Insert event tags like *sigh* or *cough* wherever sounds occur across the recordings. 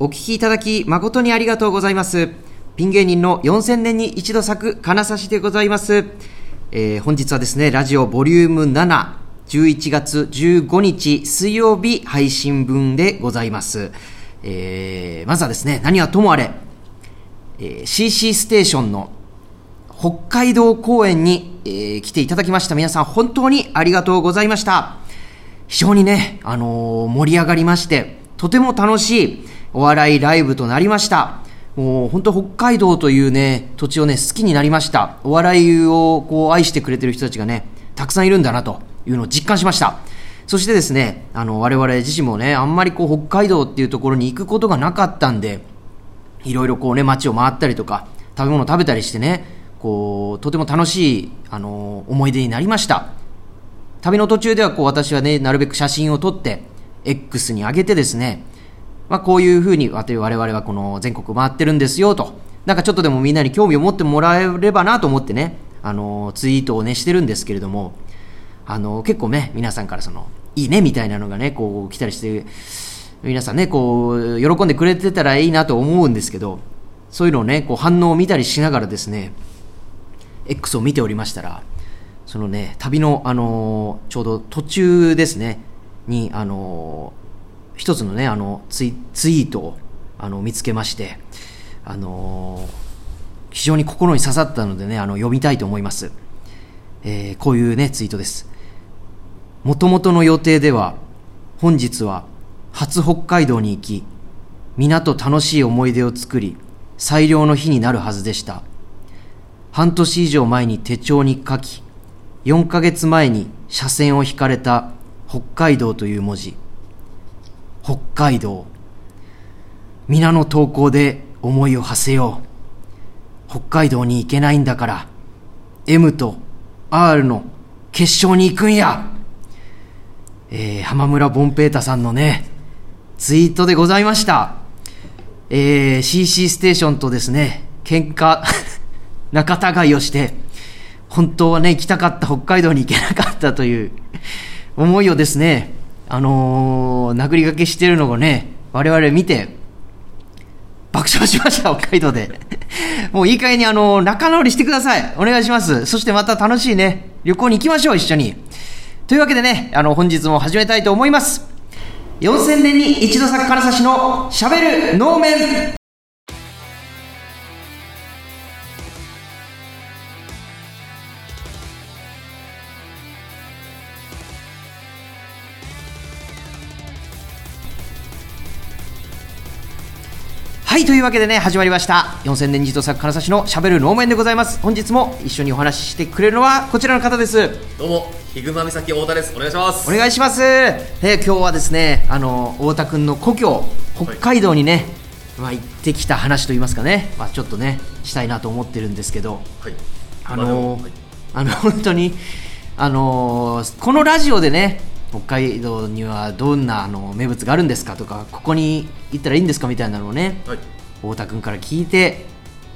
お聞きいただき誠にありがとうございます。ピン芸人の4000年に一度咲く金指でございます。えー本日はですね、ラジオボリューム7、11月15日水曜日配信分でございます。えーまずはですね、何はともあれ、えー CC ステーションの北海道公演に、えー来ていただきました皆さん本当にありがとうございました。非常にね、あのー盛り上がりまして、とても楽しいお笑いライブとなりました。もう本当北海道というね、土地をね、好きになりました。お笑いをこう愛してくれてる人たちがね、たくさんいるんだなというのを実感しました。そしてですね、あの、我々自身もね、あんまりこう北海道っていうところに行くことがなかったんで、いろいろこうね、街を回ったりとか、食べ物を食べたりしてね、こう、とても楽しい、あの思い出になりました。旅の途中ではこう私はね、なるべく写真を撮って、X に上げてですね、まあこういうふうに我々はこの全国回ってるんですよと、なんかちょっとでもみんなに興味を持ってもらえればなと思ってね、あの、ツイートをね、してるんですけれども、あの、結構ね、皆さんからその、いいねみたいなのがね、こう来たりして、皆さんね、こう、喜んでくれてたらいいなと思うんですけど、そういうのをね、こう反応を見たりしながらですね、X を見ておりましたら、そのね、旅の、あのちょうど途中ですね、に、あの一つのね、あのツイ、ツイートを、あの、見つけまして、あのー非常に心に刺さったのでね、あの、読みたいと思います。えーこういうね、ツイートです。もともとの予定では、本日は初北海道に行き、皆と楽しい思い出を作り、最良の日になるはずでした。半年以上前に手帳に書き、4ヶ月前に車線を引かれた北海道という文字。北海道。皆の投稿で思いを馳せよう。北海道に行けないんだから、M と R の決勝に行くんや。えー、浜村ボンペータさんのね、ツイートでございました。えー、CC ステーションとですね、喧嘩、*laughs* 仲違いをして、本当はね、行きたかった北海道に行けなかったという思いをですね、あのー殴りがけしてるのをね、我々見て、爆笑しました、北海道で。*laughs* もういい加減にあのー仲直りしてください。お願いします。そしてまた楽しいね、旅行に行きましょう、一緒に。というわけでね、あの、本日も始めたいと思います。4000年に一度咲く金指のしゃべる能面はい、というわけでね、始まりました。4000年に一度咲く金指のしゃべる能面でございます。本日も一緒にお話ししてくれるのはこちらの方です。どうも、ヒグマ岬太田です。お願いします。お願いします。えー今日はですね、あの太田君の故郷北海道にね、まあ行ってきた話といいますかね、まあちょっとねしたいなと思ってるんですけど、はい。あのーはいあの本当にあのーこのラジオでね。北海道にはどんなあの名物があるんですかとかここに行ったらいいんですかみたいなのをねはい。太田君から聞いて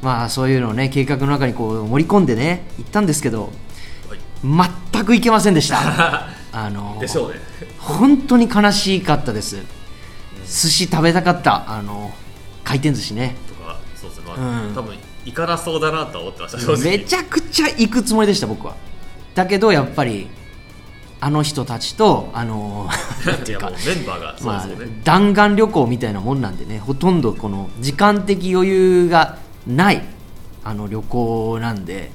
まあそういうのをね計画の中にこう盛り込んでね行ったんですけどはい。全く行けませんでした *laughs* あのーでしょうね。本当に悲しかったです寿司食べたかったあの回転寿司ねとか、そうですね。まあ、うん多分行かなそうだなとは思ってました。めちゃくちゃ行くつもりでした僕はだけどやっぱりあの人たちとあの *laughs* メンバーがまあ。弾丸旅行みたいなもんなんでねほとんどこの時間的余裕がないあの旅行なんで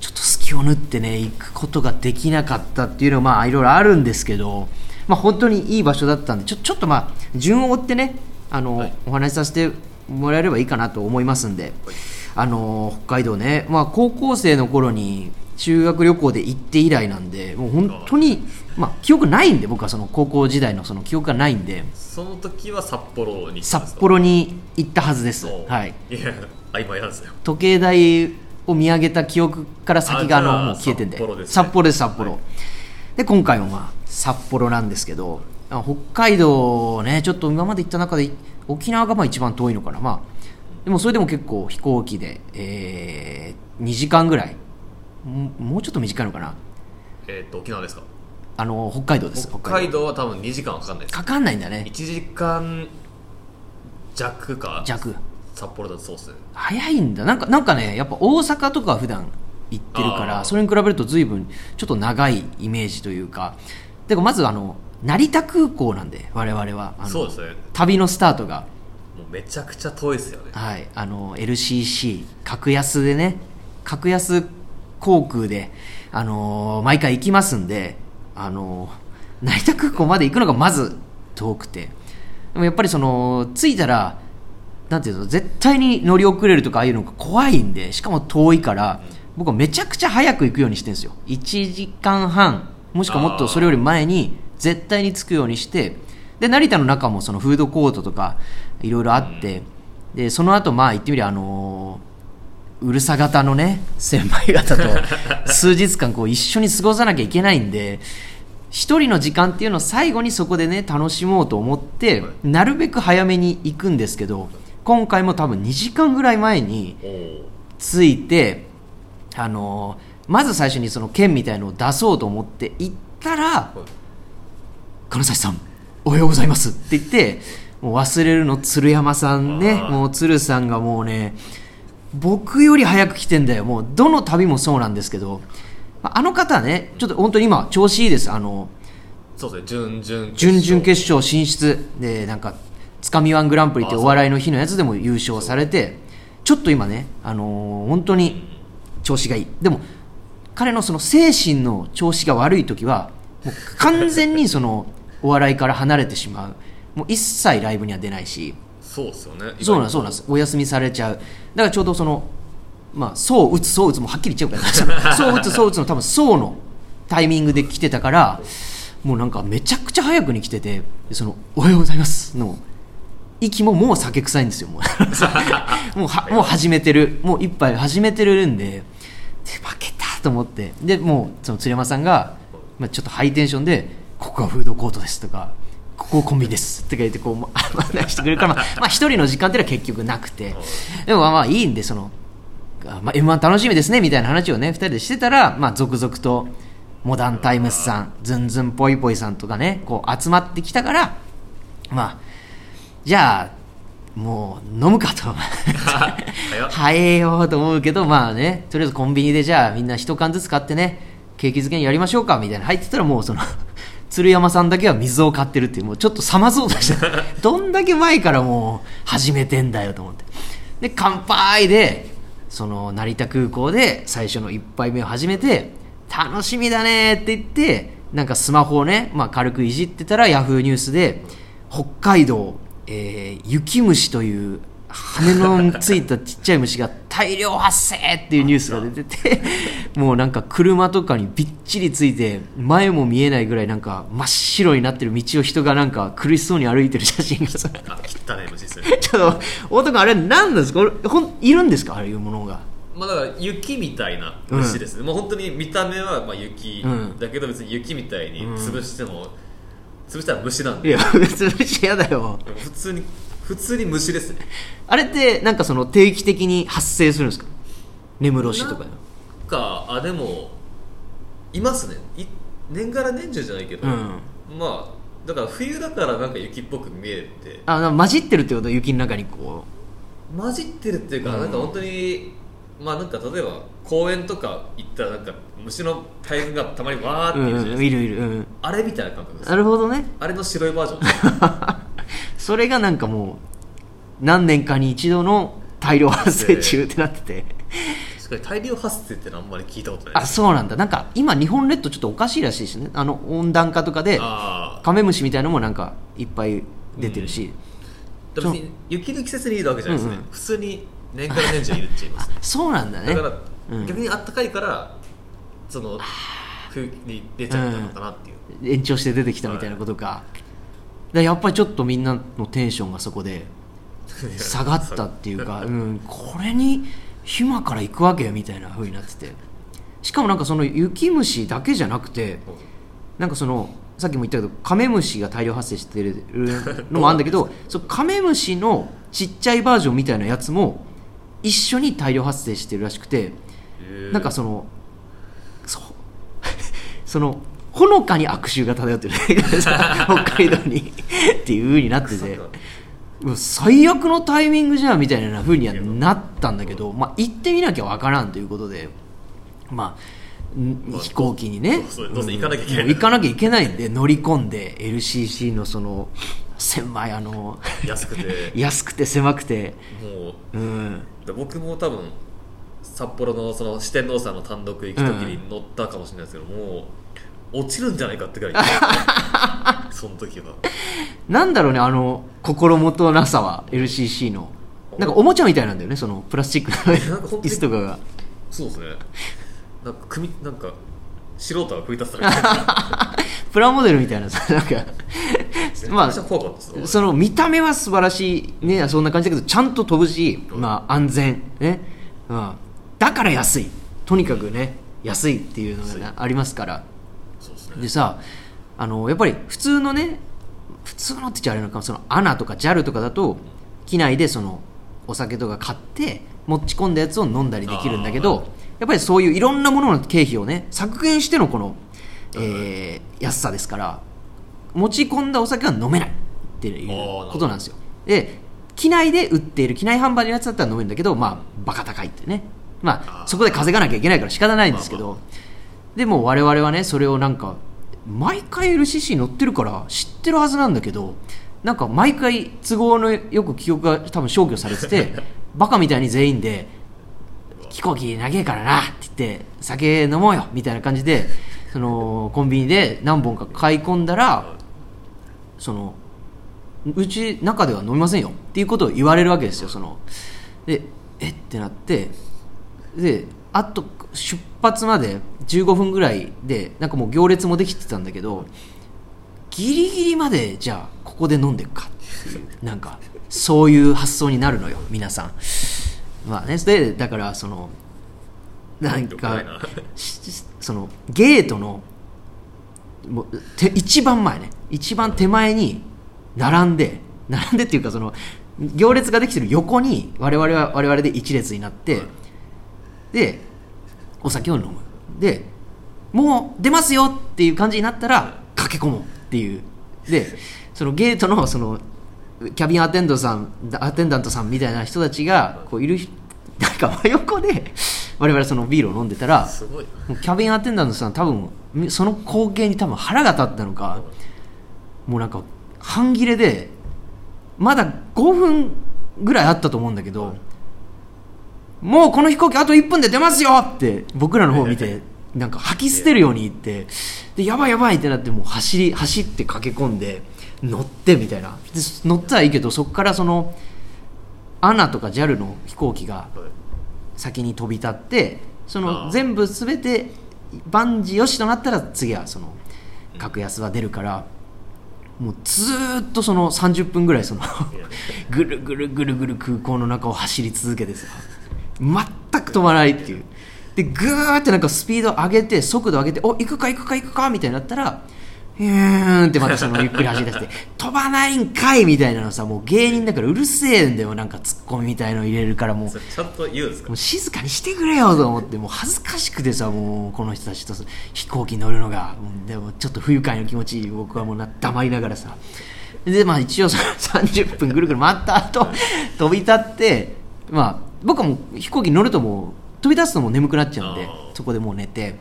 ちょっと隙を縫ってね行くことができなかったっていうのはまあいろいろあるんですけど、まあ、本当にいい場所だったんでちょちょっとまあ順を追ってねあの、はいお話しさせてもらえればいいかなと思いますんで、あの北海道ね、まあ、高校生の頃に修学旅行で行って以来なんでもう本当に、まあ、記憶ないんで僕はその高校時代のその記憶がないんで。その時は札幌に札幌に行ったはずです、おはい、いや、曖昧なんですよ。時計台を見上げた記憶から先があのもう消えてんで。札幌ですね。札幌で今回もまあ札幌なんですけどあ北海道ねちょっと今まで行った中で沖縄がまあ一番遠いのかな。まあでもそれでも結構飛行機で、えー、2時間ぐらいももうちょっと短いのかな？えっと、沖縄ですか？あの北海道です。北海道は多分2時間はかかんないです。かかんないんだね。1時間弱か弱。札幌だとそうっすね。早いんだ。なんかなんかねやっぱ大阪とかは普段行ってるからそれに比べると随分ちょっと長いイメージというか。でもまずあの成田空港なんで我々は。あのそうですね。旅のスタートが。もうめちゃくちゃ遠いですよね。はい、あの LCC 格安でね。格安航空で、あのー毎回行きますんで、あのー成田空港まで行くのがまず遠くてでもやっぱりその着いたらなんていうの絶対に乗り遅れるとかああいうのが怖いんでしかも遠いから僕はめちゃくちゃ早く行くようにしてるんですよ。1時間半もしくはもっとそれより前に絶対に着くようにしてで成田の中もそのフードコートとかいろいろあって、でその後まあ言ってみりゃあのーうるさ型のね先輩方と数日間こう一緒に過ごさなきゃいけないんで一人の時間っていうのを最後にそこでね楽しもうと思ってなるべく早めに行くんですけど今回も多分2時間ぐらい前に着いてあのーまず最初にその券みたいのを出そうと思って行ったら金指さんおはようございますって言ってもう忘れるの鶴山さんねもう鶴さんがもうね僕より早く来てんだよ。もうどの旅もそうなんですけど。まああの方はねちょっと本当に今調子いいです。あのそうですね。準々準々決勝進出。でなんかつかみワングランプリってお笑いの日のやつでも優勝されてちょっと今ね、あのー本当に調子がいい。でも彼のその精神の調子が悪い時はもう完全にそのお笑いから離れてしまう。もう一切ライブには出ないしそうですよね。そうなんそうなんお休みされちゃう。だからちょうどそのまあそう打つそう打つもはっきり言っちゃうから。*laughs* そう打つそう打つの多分そうのタイミングで来てたからもうなんかめちゃくちゃ早くに来ててそのおはようございます。の息ももう酒臭いんですよもう。*laughs* もうはもう始めてる。もう一杯始めてるんでで負けたと思って。でもうその鶴山さんが、まあ、ちょっとハイテンションで「ここがフードコートです」とか「ここコンビニです」って言ってこうま *laughs* 案内してくれるからまあまあ一人の時間っていうのは結局なくて。でもまあまあいいんでその、あまあ、m 1楽しみですねみたいな話をね二人でしてたら、まあ、続々とモダンタイムスさんズンズンぽいぽいさんとかねこう集まってきたからまあじゃあもう飲むかと。早えよ *laughs* と思うけどまあねとりあえずコンビニでじゃあみんな一缶ずつ買ってね景気づけにやりましょうかみたいな。入ってたらもうその鶴山さんだけは水を買ってるっていうもうちょっと冷まそうとしてどんだけ前からもう始めてんだよと思って。で乾杯でその成田空港で最初の一杯目を始めて楽しみだねって言ってなんかスマホをね、まあ、軽くいじってたらヤフーニュースで北海道、えー雪虫という羽のついたちっちゃい虫が大量発生っていうニュースが出ててもうなんか車とかにびっちりついて前も見えないぐらいなんか真っ白になってる道を人がなんか苦しそうに歩いてる写真がさあ汚い虫ですねちょっと大田君あれ何なんですか？これほんいるんですか？ああいうものがまあだから雪みたいな虫ですね、もう本当に見た目はまあ雪、うんだけど別に雪みたいに潰しても、潰したら虫なんいでや別に虫嫌だよ。普通に普通に虫ですね。あれってなんかその定期的に発生するんですか？根室市とかで。なんかあでもいますね。い年がら年中じゃないけど、うん。まあだから冬だからなんか雪っぽく見えて。あなんか混じってるってこと？雪の中にこ混じってるっていうか、うん。なんか本当にまあなんか例えば公園とか行ったらなんか虫の大群がたまにわーう、ってうんうん、いるじゃないですか、いるいる、うん、あれみたいな感覚です。なるほどね。あれの白いバージョン *laughs* それがなんかもう何年かに一度の大量発生中ってなってて。確かに大量発生ってのはあんまり聞いたことない。あそうなんだ。なんか今日本列島ちょっとおかしいらしいですね。あの温暖化とかであカメムシみたいのもなんかいっぱい出てるし、あ別に雪の季節にいるわけじゃないですね、うんうん。普通に年から年中いるっちゃいますそうなんだね。だから、うん。逆にあったかいからその冬に出ちゃったのかなっていう、延長して出てきたみたいなことか,、だからやっぱりちょっとみんなのテンションがそこで下がったっていうか、う。ん、これに暇から行くわけみたいな風になってて。しかもなんかその雪虫だけじゃなくてなんかそのさっきも言ったけどカメムシが大量発生してるのもあるんだけどそうカメムシのちっちゃいバージョンみたいなやつも一緒に大量発生してるらしくてへー。なんかその *laughs* そのほのかに悪臭が漂ってる。*laughs* 北海道に。*laughs* っていう風になってて。最悪のタイミングじゃんみたいな風にはなったんだけど、まあ、行ってみなきゃわからんということで、まあ、飛行機にね。行かなきゃいけない。行かなきゃいけないんで乗り込んで LCC のその狭いあの安くて。*laughs* 安くて狭くて、もううん、で僕も多分札幌のその四天王さんの単独行く時に乗ったかもしれないですけど、もう落ちるんじゃないかってぐらい *laughs* その時は。なんだろうねあの心もとなさは LCC の。なんかおもちゃみたいなんだよねそのプラスチックの椅子とかが。そうですね。なんか組なんか素人が組み立てたみたいな。プラモデルみたいなさなんか。まあその見た目は素晴らしいねそんな感じだけどちゃんと飛ぶし、まあ、安全ね、うん、だから安い。とにかくね安いっていうのがねありますからでさあのやっぱり普通のね普通のって言っちゃあれなのかその ANA とか JAL とかだと機内でそのお酒とか買って持ち込んだやつを飲んだりできるんだけどやっぱりそういういろんなものの経費をね削減してのこの、えー安さですから持ち込んだお酒は飲めないっていうことなんですよ。で機内で売っている機内販売のやつだったら飲めるんだけどまあバカ高いってね。まあそこで稼がなきゃいけないから仕方ないんですけど、まあでも我々はねそれをなんか毎回 LCC 乗ってるから知ってるはずなんだけどなんか毎回都合のよく記憶が多分消去されてて *laughs* バカみたいに全員で飛行機長えからなって言って酒飲もうよみたいな感じでそのコンビニで何本か買い込んだらそのうち中では飲みませんよ。っていうことを言われるわけですよその。でえ？ってなって。であと出発まで15分ぐらいでなんかもう行列もできてたんだけどギリギリまでじゃあここで飲んでいくかっていうなんかそういう発想になるのよ皆さん。まあねでだからそのなんかそのゲートのもうて一番前ね一番手前に並んで並んでっていうかその行列ができてる横に我々は我々で一列になって、でお酒を飲むでもう出ますよっていう感じになったら駆け込もうっていう。でそのゲートのそのキャビンアテンドさんアテンダントさんみたいな人たちがこういるなんか真横で我々そのビールを飲んでたらキャビンアテンダントさん多分みその光景に多分腹が立ったのかもうなんか半切れでまだ5分ぐらいあったと思うんだけど、もうこの飛行機あと1分で出ますよ！って僕らの方を見てなんか吐き捨てるように言ってでやばいやばいってなってもう走り走って駆け込んで乗ってみたいな。で乗ったらいいけどそこからその ANA とか JAL の飛行機がはい先に飛び立ってそあのー。全部全て万事よしとなったら次はその格安は出るからもうずーっとその30分ぐらいそのぐるぐるぐるぐる空港の中を走り続けてさ全く止まらないっていう。でぐーってなんかスピード上げて速度上げてお行くか行くか行くかみたいになったらヒューンってまたそのゆっくり走り出して *laughs* 飛ばないんかいみたいなのさもう芸人だからうるせえんだよなんかツッコミみたいの入れるからもう。ちゃんと言うんですか？もう静かにしてくれよと思ってもう恥ずかしくてさもうこの人たちと飛行機に乗るのが。でもちょっと不愉快な気持ち僕はもうな黙りながらさ。でまあ一応その30分ぐるぐる回った後飛び立ってまあ僕はもう飛行機に乗るともう飛び立つともう眠くなっちゃうんでそこでもう寝て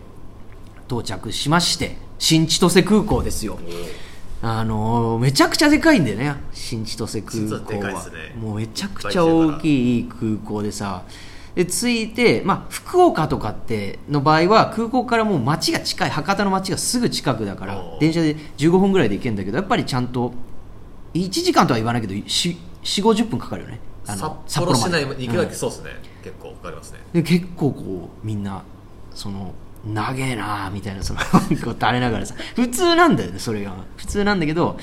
到着しまして新千歳空港ですよ。あのーめちゃくちゃでかいんだよね。新千歳空港は。ね。もうめちゃくちゃ大きい空港でさ。で着いて、まあ、福岡とかっての場合は空港からもう街が近い博多の街がすぐ近くだから電車で15分ぐらいで行けるんだけどやっぱりちゃんと1時間とは言わないけど4 5 0分かかるよね札幌市内に行くだうん。けそうですね、結構かかりますね。で結構こうみんなその長えなみたいなその *laughs* こう垂れながらさ普通なんだよねそれが。普通なんだけど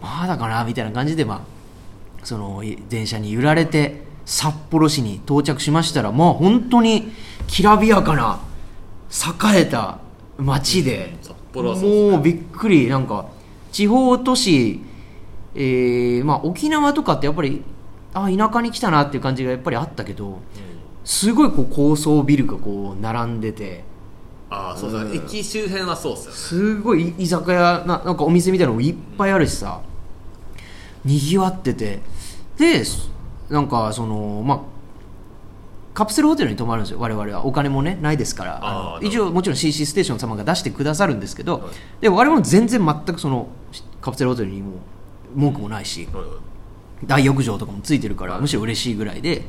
まだかなみたいな感じでまあそのい電車に揺られて札幌市に到着しましたらもう本当にきらびやかな栄えた街でうですね。もうびっくりなんか地方都市、えーまあ、沖縄とかってやっぱりあ田舎に来たなっていう感じがやっぱりあったけどすごいこう高層ビルがこう並んでて。ああそうですね、うん。駅周辺はそうっすよね。すごい居酒屋ななんかお店みたいなのもいっぱいあるしさ。にぎわってて。でなんかそのまあカプセルホテルに泊まるんですよ我々は。お金もねないですから。一応もちろん CC ステーション様が出してくださるんですけど、はい。で我々も全然全くそのカプセルホテルにも文句もないし。はいはい大浴場とかもついてるからむしろ嬉しいぐらいで。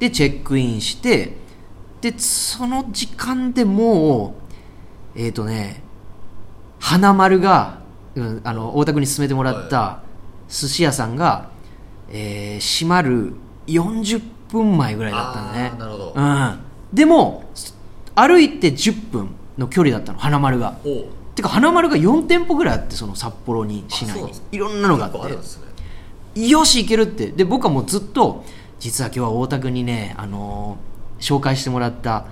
でチェックインしてでその時間でもうえっ、とね花丸が、うんあの大田区に勧めてもらった寿司屋さんが、えー閉まる40分前ぐらいだったんだねなるほど。うん、でも歩いて10分の距離だったの花丸が。てか花丸が4店舗ぐらいあってその札幌に市内に。いろんなのがあって。るんですねよし行けるって。で僕はもうずっと実は今日は大田区にね、あのー紹介してもらった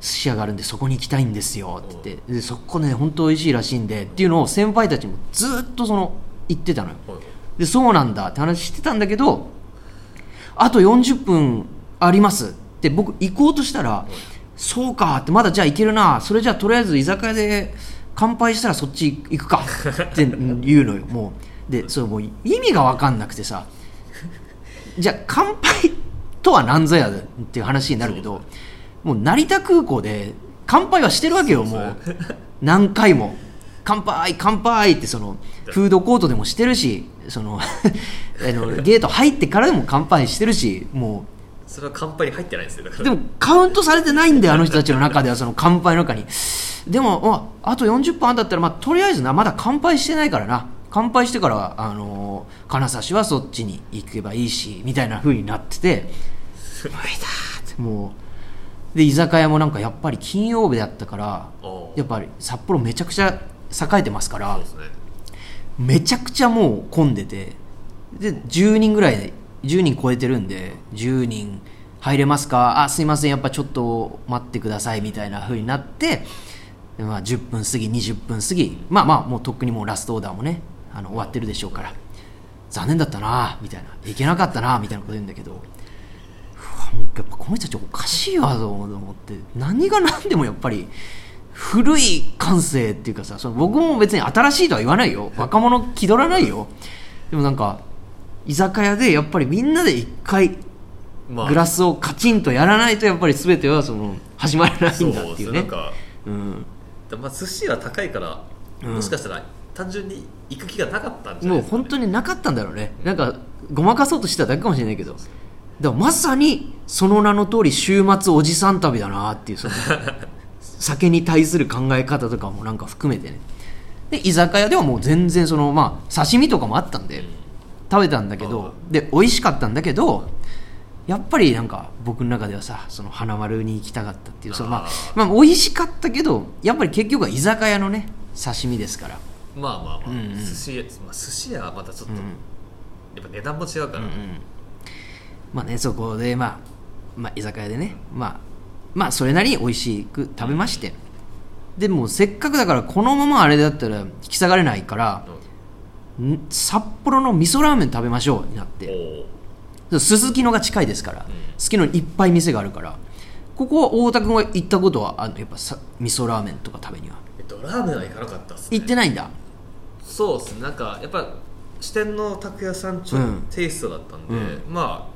寿司屋があるんでそこに行きたいんですよって言って。でそこね本当美味しいらしいんでっていうのを先輩たちもずっとその言ってたのよ。でそうなんだって話してたんだけどあと40分あります。って僕行こうとしたら、そうかってまだじゃあ行けるなそれじゃあとりあえず居酒屋で乾杯したらそっち行くかって言うのよもうでそれもう意味が分かんなくてさ。じゃあ乾杯とは何ぞやでっていう話になるけどもう成田空港で乾杯はしてるわけよもう。何回も。乾杯乾杯ってそのフードコートでもしてるしそのあのゲート入ってからでも乾杯してるしもそれは乾杯に入ってないんですよでもカウントされてないんだよあの人たちの中ではその乾杯の中に。でもああと40分あんだったら、まあ、とりあえずなまだ乾杯してないからな乾杯してからあの金指はそっちに行けばいいしみたいな風になってて無理だって。もうで居酒屋もなんかやっぱり金曜日だったからやっぱり札幌めちゃくちゃ栄えてますからね。めちゃくちゃもう混んでてで10人ぐらいで10人超えてるんで10人入れますかあすいませんやっぱちょっと待ってくださいみたいな風になってで、まあ、10分過ぎ20分過ぎまあまあもうとっくにもうラストオーダーもねあの終わってるでしょうから。残念だったなみたいな。いけなかったなみたいなこと言うんだけど。もうやっぱこの人たちおかしいわと思って。何が何でもやっぱり古い感性っていうかさその僕も別に新しいとは言わないよ。若者気取らないよ。でもなんか居酒屋でやっぱりみんなで一回まあ。グラスをカチンとやらないとやっぱり全てはその始まらないんでだっていうね。すねなんか。うん、でまあ寿司は高いから、うん。もしかしたら単純に行く気がなかったんじゃなもいうですか、ね、本当になかったんだろうね。なんかごまかそうとしてただけかもしれないけど。だまさにその名の通り週末おじさん旅だなっていうその *laughs* 酒に対する考え方とかもなんか含めてね。で居酒屋ではもう全然そのまあ刺身とかもあったんで食べたんだけどで美味しかったんだけどやっぱりなんか僕の中ではさその花丸に行きたかったっていうそのまあまあ美味しかったけどやっぱり結局は居酒屋のね刺身ですからまあまあまあ、うんうん。寿司屋、まあ、寿司屋はまたちょっと、うん。やっぱ値段も違うから、うんまあねそこでまあまあ居酒屋でねまあまあそれなりに美味しく食べまして。でもせっかくだからこのままあれだったら引き下がれないからん。札幌の味噌ラーメン食べましょうになっおておすすきのが近いですからすすきのにいっぱい店があるからここは大田君が行ったことはあのやっぱさ味噌ラーメンとか食べには。えっとラーメンは行かなかったっすね。行ってないんだそうですね。なんかやっぱ四天王拓也さんちょうん。テイストだったんで、うま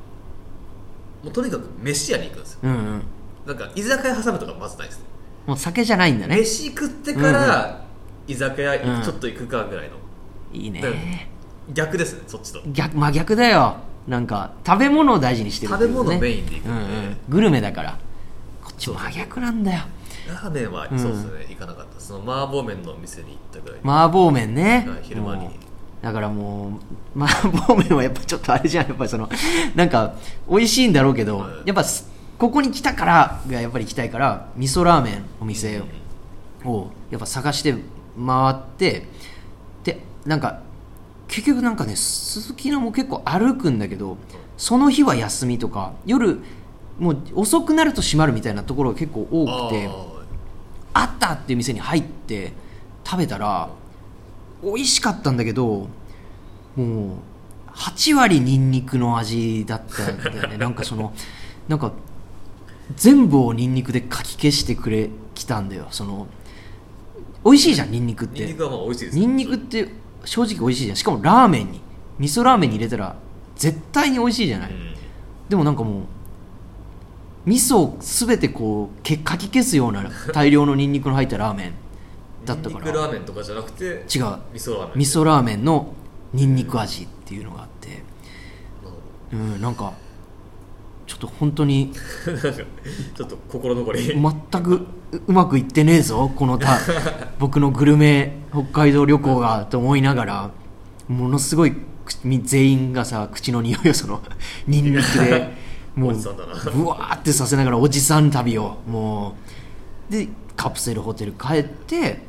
あもうとにかく飯屋に行くんですよ。うんうん。なんか居酒屋挟むとかまずないですね。もう酒じゃないんだね。飯食ってから居酒屋うんちょっと行くかぐらいの、いいだからね逆ですねそっちと。逆真逆だよ。なんか食べ物を大事にしてるっていうね。食べ物メインで行くんで。うんうん。グルメだから。こっち真逆なんだよラーメンはうん。そうですね、行かなかった。その麻婆麺の店に行ったぐらい、麻婆麺ね。はい昼間に。だからもう *laughs* 麻婆麺はやっぱちょっとあれじゃん。やっぱりそのなんか美味しいんだろうけど、はい。やっぱすここに来たからがやっぱり行きたいから味噌ラーメンお店をやっぱ探して回ってでなんか結局なんかねすすきのも結構歩くんだけどその日は休みとか夜もう遅くなると閉まるみたいなところが結構多くてああったっていう店に入って食べたら美味しかったんだけどもう8割ニンニクの味だったんだよね。*laughs* なんかそのなんか全部をニンニクでかき消してくれきたんだよ。その美味しいじゃんニンニクって。ーニンニクはまあ美味しいですニンニクって正直美味しいじゃん。しかもラーメンに味噌ラーメンに入れたら絶対に美味しいじゃない、うん。でもなんかもう味噌を全てこうけかき消すような大量のニンニクの入ったラーメンだったから。ラーメンとかじゃなくて違う。味噌ラーメン。味噌ラーメンのニンニク味っていうのがあって。うんなんかちょっと本当に *laughs* ちょっと心残り。全くううまくいってねえぞこのた *laughs* 僕のグルメ北海道旅行がと思いながらものすごい全員がさ口の匂いをその *laughs* ニンニクでもうおじさんだな。ぶわーってさせながらおじさん旅をもう。でカプセルホテル帰って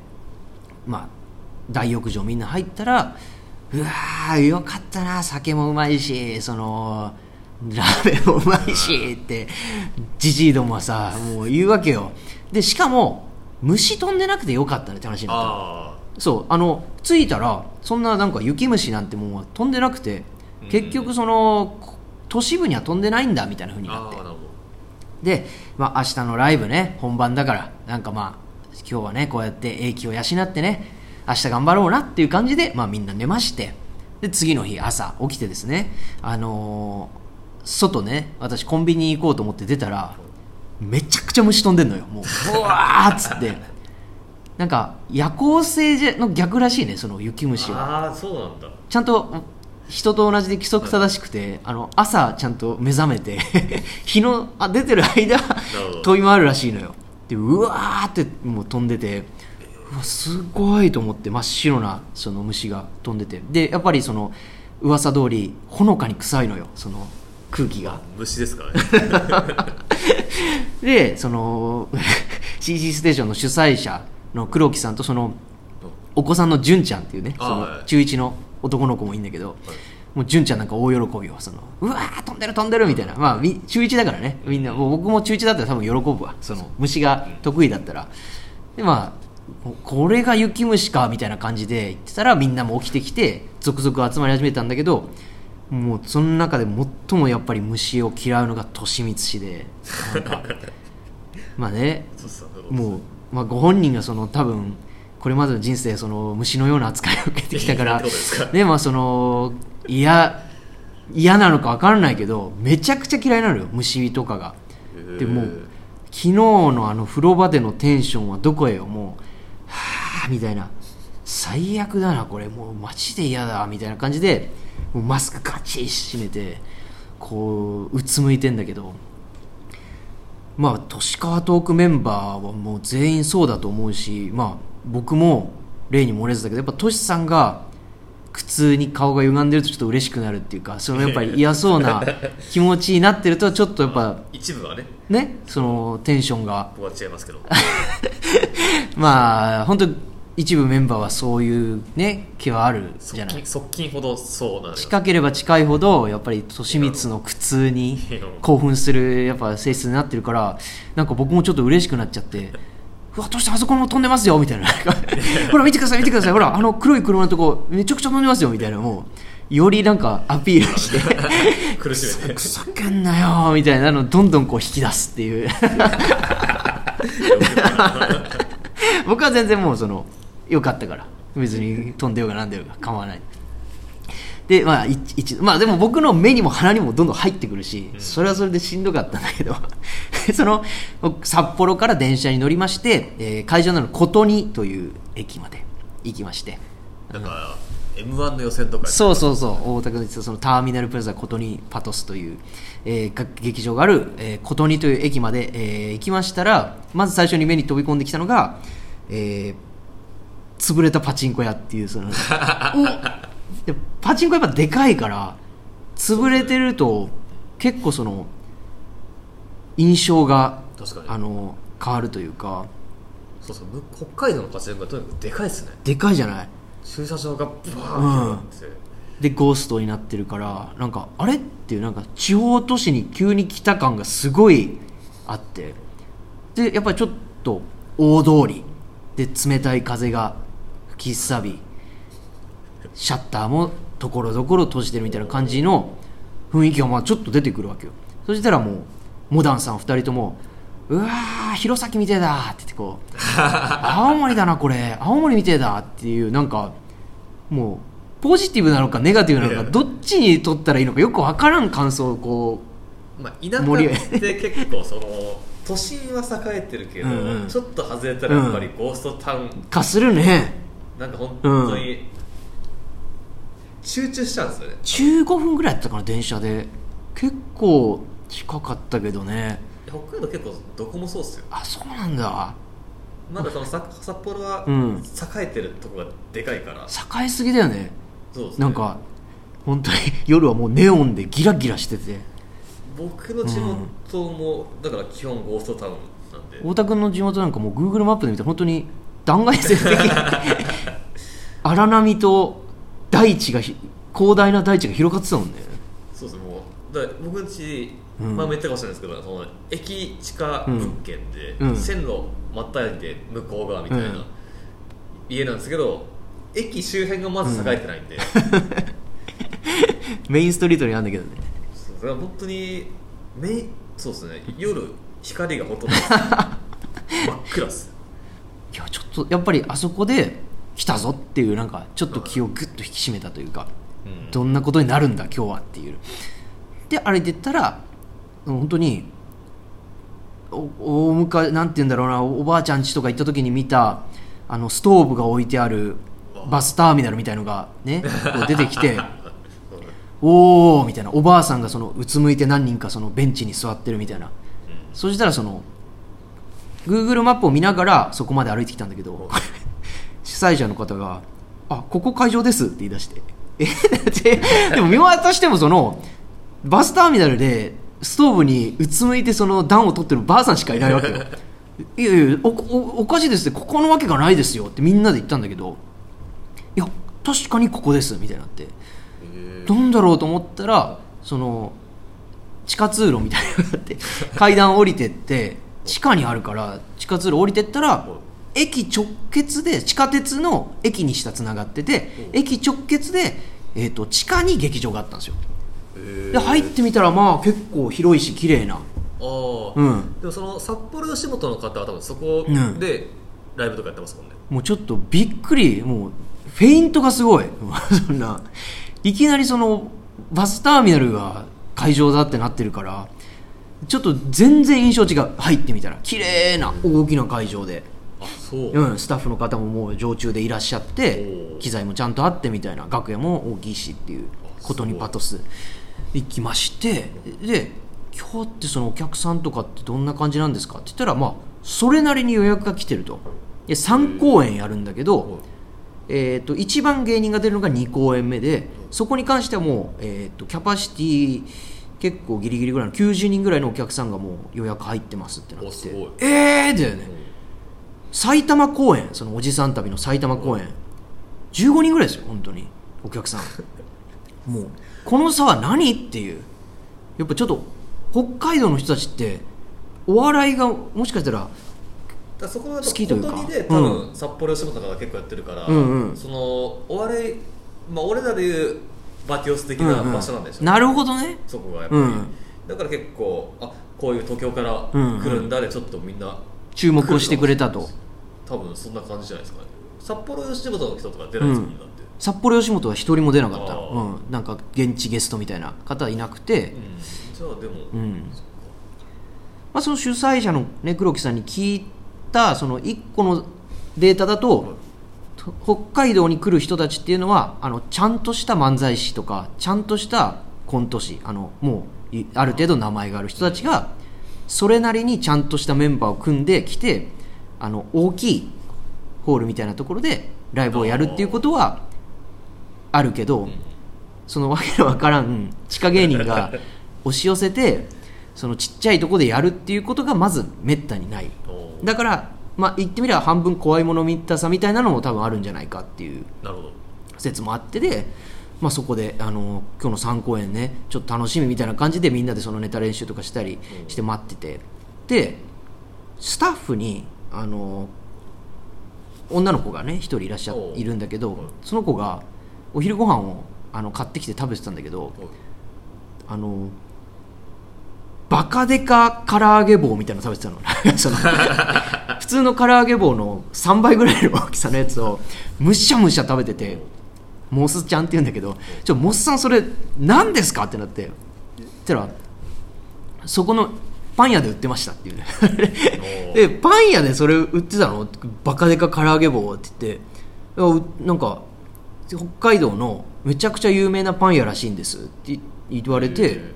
まあ大浴場みんな入ったらうわーよかったな酒もうまいしそのラーメンもうまいしってじじいどもはさもう言うわけよ。でしかも虫飛んでなくてよかったねって話になったそうあの着いたらそんななんか雪虫なんてもう飛んでなくてうん。結局そのこ都市部には飛んでないんだみたいな風ーになって。で、まあ、明日のライブね本番だからなんかまあ今日はねこうやって英気を養ってね明日頑張ろうなっていう感じで、まあ、みんな寝まして。で次の日朝起きてですねあのー外ね私コンビニ行こうと思って出たらめちゃくちゃ虫飛んでんのよもう。ブワーっつって。なんか夜行性じゃの逆らしいねその雪虫は。ああそうなんだ。ちゃんと人と同じで規則正しくて、あの朝ちゃんと目覚めて *laughs* 日のあ出てる間飛び回るらしいのよ。でうわーってもう飛んでてうわすごいと思って真っ白なその虫が飛んでて。でやっぱりその噂通りほのかに臭いのよその空気が。虫ですからね。*laughs* でその CC ステーションの主催者の黒木さんとそのお子さんの純ちゃんっていうねその中1の男の子もいいんだけど、もう純ちゃんなんか大喜びよそのうわー飛んでる飛んでるみたいな、まあ、み中1だからね。みんなもう僕も中1だったら多分喜ぶわ。その虫が得意だったらでまあここれが雪虫かみたいな感じで言ってたらみんなも起きてきて続々集まり始めたんだけどもうその中で最もやっぱり虫を嫌うのが利光氏でなんか。*laughs* まあねもう、まあ、ご本人がその多分これまでの人生その虫のような扱いを受けてきたから *laughs* でまあその嫌嫌なのか分からないけどめちゃくちゃ嫌いなのよ虫とかが。でもう昨日のあの風呂場でのテンションはどこへ？よもうはあみたいな。最悪だなこれ。もうマジで嫌だみたいな感じでもうマスクガチッ閉めてこううつむいてんだけど。まあ都市川トークメンバーはもう全員そうだと思うしまあ僕も例に漏れずだけどやっぱトシさんが苦痛に顔が歪んでるとちょっと嬉しくなるっていうかそのやっぱり嫌そうな *laughs* 気持ちになってるとちょっとやっぱ一部はね。ねそのテンションが。僕は違いますけど。*laughs* まあ本当一部メンバーはそういうね気はあるじゃない。側近ほどそうな近ければ近いほどやっぱり利光の苦痛に興奮するやっぱ性質になってるからなんか僕もちょっと嬉しくなっちゃってうわどうしてあそこも飛んでますよみたいな。*laughs* ほら見てください見てください。ほらあの黒い車のとこめちゃくちゃ飛んでますよみたいな。もうよりなんかアピールして。*laughs* 苦しめてふざけんなよみたいなのをどんどんこう引き出すっていう。*laughs* 僕は全然もうそのよかったから。別に飛んでようがなんでようが構わないでまあい一まあでも僕の目にも鼻にもどんどん入ってくるし、それはそれでしんどかったんだけど。*laughs* その札幌から電車に乗りまして、えー会場なの琴似という駅まで行きまして。なんか m 1の予選とかそうそうそう。大田区のそのターミナルプラザ琴似パトスという、えー楽劇場がある、えー、琴似という駅まで、えー行きましたらまず最初に目に飛び込んできたのが、えー潰れたパチンコ屋っていうその *laughs* おでパチンコやっぱでかいから潰れてると結構その印象があの変わるというか。そうそうむ北海道のパチンコがとにかくでかいですね。でかいじゃない？駐車場がブワーって広がって。でゴーストになってるからなんかあれっていうなんか地方都市に急に来た感がすごいあって。でやっぱりちょっと大通りで冷たい風が吹きすさびシャッターもところどころ閉じてるみたいな感じの雰囲気がまあちょっと出てくるわけよ。そしたらもうモダンさん2人ともうわー弘前みてえだって言ってこう *laughs* 青森だなこれ青森みてえだっていうなんかもうポジティブなのかネガティブなのかどっちに取ったらいいのかよく分からん感想をこまあ、田舎って結構その都心は栄えてるけど、うんうん。ちょっと外れたらやっぱりゴーストタウン、う化するね。なんか本当に集中しちゃうんですよね。15分ぐらいやったかな電車で。結構近かったけどね。北海道結構どこもそうっすよ。あそうなんだ。まだそのさ札幌はうん。栄えてるとこがでかいから、栄えすぎだよね。そうですね。なんか本当に夜はもうネオンでギラギラしてて。僕の地元も、だから基本ゴーストタウンなんで。太田君の地元なんかもう Google マップで見たら本当に断崖絶壁。*laughs* 荒波と大地がひ広大な大地が広がってたもんね。そうですねもうだ僕んち、うん。まあめったかもしれないですけどその駅地下物件で、うん。線路まったりで向こう側みたいな、うん。家なんですけど駅周辺がまず栄えてないんで、*laughs* メインストリートにあるんだけどね。そうだから本当にめそうですね夜光がほとんど真っ暗っす。*laughs* いやちょっとやっぱりあそこで来たぞっていうなんかちょっと気をグッと引き締めたというか、うん。どんなことになるんだ今日はっていう。で歩いてったら本当にお大昔なんて言うんだろうなおばあちゃん家とか行った時に見たあのストーブが置いてあるバスターミナルみたいのがね出てきて *laughs* おおみたいな。おばあさんがそのうつむいて何人かそのベンチに座ってるみたいな。そしたらその Google マップを見ながらそこまで歩いてきたんだけど主催者の方が「あここ会場です」って言い出して。えででも見渡してもそのバスターミナルでストーブにうつむいてその暖を取ってるばあさんしかいないわけよ。いやいやおおおかしいですってここのわけがないですよってみんなで言ったんだけど。いや確かにここですみたいになって。へなんだろうと思ったらその地下通路みたいなのがあって階段降りてって地下にあるから地下通路降りてったら駅直結で地下鉄の駅に下つながってて駅直結で、えー、と地下に劇場があったんですよ。えで入ってみたらまあ結構広いし綺麗な。ああ、うん。でもその札幌吉本の方は多分そこうん。でライブとかやってますもんね、もうちょっとびっくりもうフェイントがすごい。*laughs* そんな。いきなりそのバスターミナルが会場だってなってるからちょっと全然印象違う。入ってみたら綺麗な大きな会場で、う、うん、スタッフの方ももう常駐でいらっしゃって機材もちゃんとあってみたいな楽屋も大きいしっていうことにパトス行きましてで今日ってそのお客さんとかってどんな感じなんですかって言ったらまあそれなりに予約が来てると。で3公演やるんだけど、えー、と一番芸人が出るのが2公演目でそこに関してはもう、えー、とキャパシティ結構ギリギリぐらいの90人ぐらいのお客さんがもう予約入ってますってなっておすごい。えーだよね埼玉公演そのおじさん旅の埼玉公演。15人ぐらいですよ本当に。お客さん。*laughs* もうこの差は何っていう。やっぱちょっと北海道の人たちってお笑いがもしかしたらそこは好きというか。本当にね多分、札幌吉本とかが結構やってるから、うんうん。そのお笑い、まあ、俺らでいうバティオス的な場所なんでしょう、なるほどね。そこがやっぱり、うん。だから結構あこういう東京からうんうん。来るんだでちょっとみんな注目をしてくれたと。多分そんな感じじゃないですかね。札幌吉本の人とか出ないですもんだって、札幌吉本は一人も出なかった。うん、なんか現地ゲストみたいな方はいなくて、うん。じゃあでも、うん。まあ、その主催者の、ね、黒木さんに聞いたその1個のデータだと、と北海道に来る人たちっていうのはあのちゃんとした漫才師とかちゃんとしたコント師あのもういある程度名前がある人たちがそれなりにちゃんとしたメンバーを組んできてあの大きいホールみたいなところでライブをやるっていうことはあるけど、そのわけのわからん地下芸人が *laughs* 押し寄せてそのちっちゃいところでやるっていうことがまずめったにない。だからまあ言ってみれば半分怖いもの見たさみたいなのも多分あるんじゃないかっていう説もあってで、まあ、そこであの今日の3公演ねちょっと楽しみみたいな感じでみんなでそのネタ練習とかしたりして待ってて。でスタッフにあの女の子がね一人いらっしゃいるんだけどはいその子がお昼ご飯をあの買ってきて食べてたんだけどあのバカデカ唐揚げ棒みたいなの食べてたの。*laughs* その普通の唐揚げ棒の3倍ぐらいの大きさのやつをむしゃむしゃ食べててモスちゃんって言うんだけど「ちょモスさんそれ何ですか?」ってなってたらそこのパン屋で売ってましたっていうね。*laughs* でパン屋でそれ売ってたの？バカでか唐揚げ棒って言って。なんか北海道のめちゃくちゃ有名なパン屋らしいんですって言われて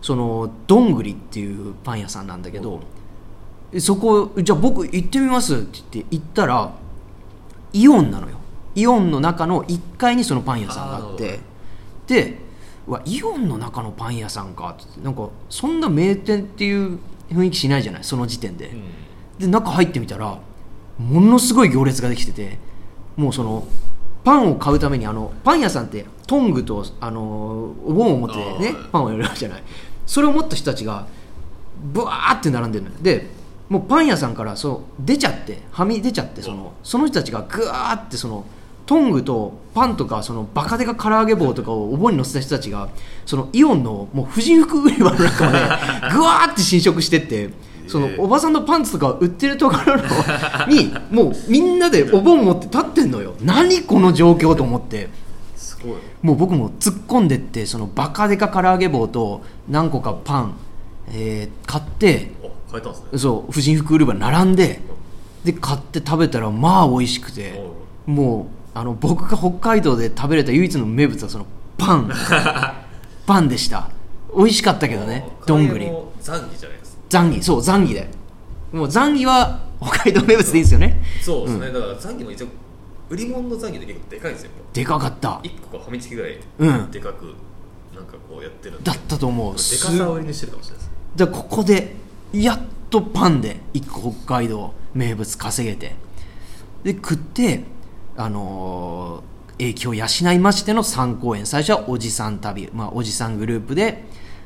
そのどんぐりっていうパン屋さんなんだけどそこじゃあ僕行ってみますって言って行ったらイオンなのよイオンの中の1階にそのパン屋さんがあってでうわイオンの中のパン屋さんかってなんかそんな名店っていう雰囲気しないじゃない？その時点で、うん。で中入ってみたらものすごい行列ができててもうそのパンを買うためにあのパン屋さんってトングとあのお盆を持ってねパンをやるじゃない。それを持った人たちがブワーって並んでるのよ。でもうパン屋さんからそう出ちゃってはみ出ちゃってそのその人たちがぐわーってそのトングとパンとかそのバカでか唐揚げ棒とかをお盆に乗せた人たちがそのイオンのもう婦人服売り場の中まで *laughs* ぐわーって侵食してってそのええおばさんのパンツとか売ってるところのにもうみんなでお盆持って立ってんのよ。*laughs* 何この状況と思って。もう僕も突っ込んでってそのバカでか唐揚げ棒と何個かパン、えー買ってそう婦人服売り場に並んでで買って食べたらまあ美味しくてもうあの僕が北海道で食べれた唯一の名物はそのパン。*laughs* パンでした。美味しかったけどねどんぐり。ザンギじゃないですザンギ。そうザンギで。もうザンギは北海道名物でいいんですよね。そうですね、だからザンギも一応売り物のザンギで結構でかいんですよでかかった。一個がファミチキぐらいうん。でかくなんかこうやってるだったと思う。でかすさを売りにしてるかもしれないです。でここでやっとパンで1個北海道名物稼げて。で食ってあのー影響を養いましての3公演。最初はおじさん旅、まあ、おじさんグループで、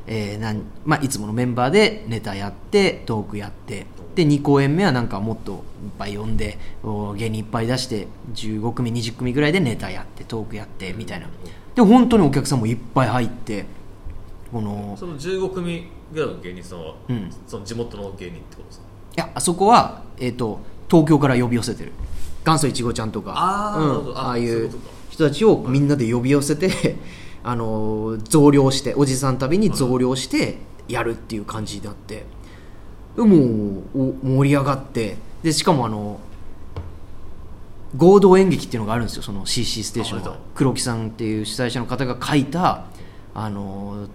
えーなんまあ、いつものメンバーでネタやってトークやって。で2公演目はなんかもっといっぱい呼んでお芸人いっぱい出して15組20組ぐらいでネタやってトークやってみたいな。で本当にお客さんもいっぱい入ってこのその15組ぐらいの芸人さんは、うん。その地元の芸人ってことですか？いやあそこは、えー、と東京から呼び寄せてる元祖いちごちゃんとか。あうん。ああいう人たちをみんなで呼び寄せて、*laughs* あのー増量しておじさん旅に増量してやるっていう感じになって、でもうお盛り上がって。でしかもあの合同演劇っていうのがあるんですよ。その CC ステーションは。ああれだ黒木さんっていう主催者の方が書いたあの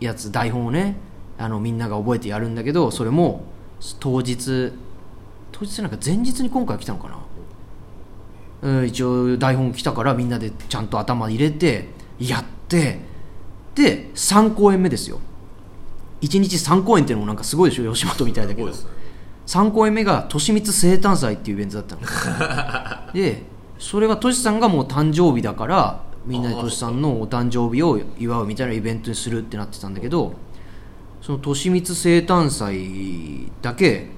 やつ台本をねあのみんなが覚えてやるんだけどそれも当日当日なんか前日に今回来たのかなうん一応台本来たからみんなでちゃんと頭入れてやってで3公演目ですよ。1日3公演っていうのもなんかすごいでしょ吉本みたいだけど。そうです。ね3公演目が利光生誕祭っていうイベントだったの。*laughs* でそれがトシさんがもう誕生日だからみんなでトシさんのお誕生日を祝うみたいなイベントにするってなってたんだけどその利光生誕祭だけ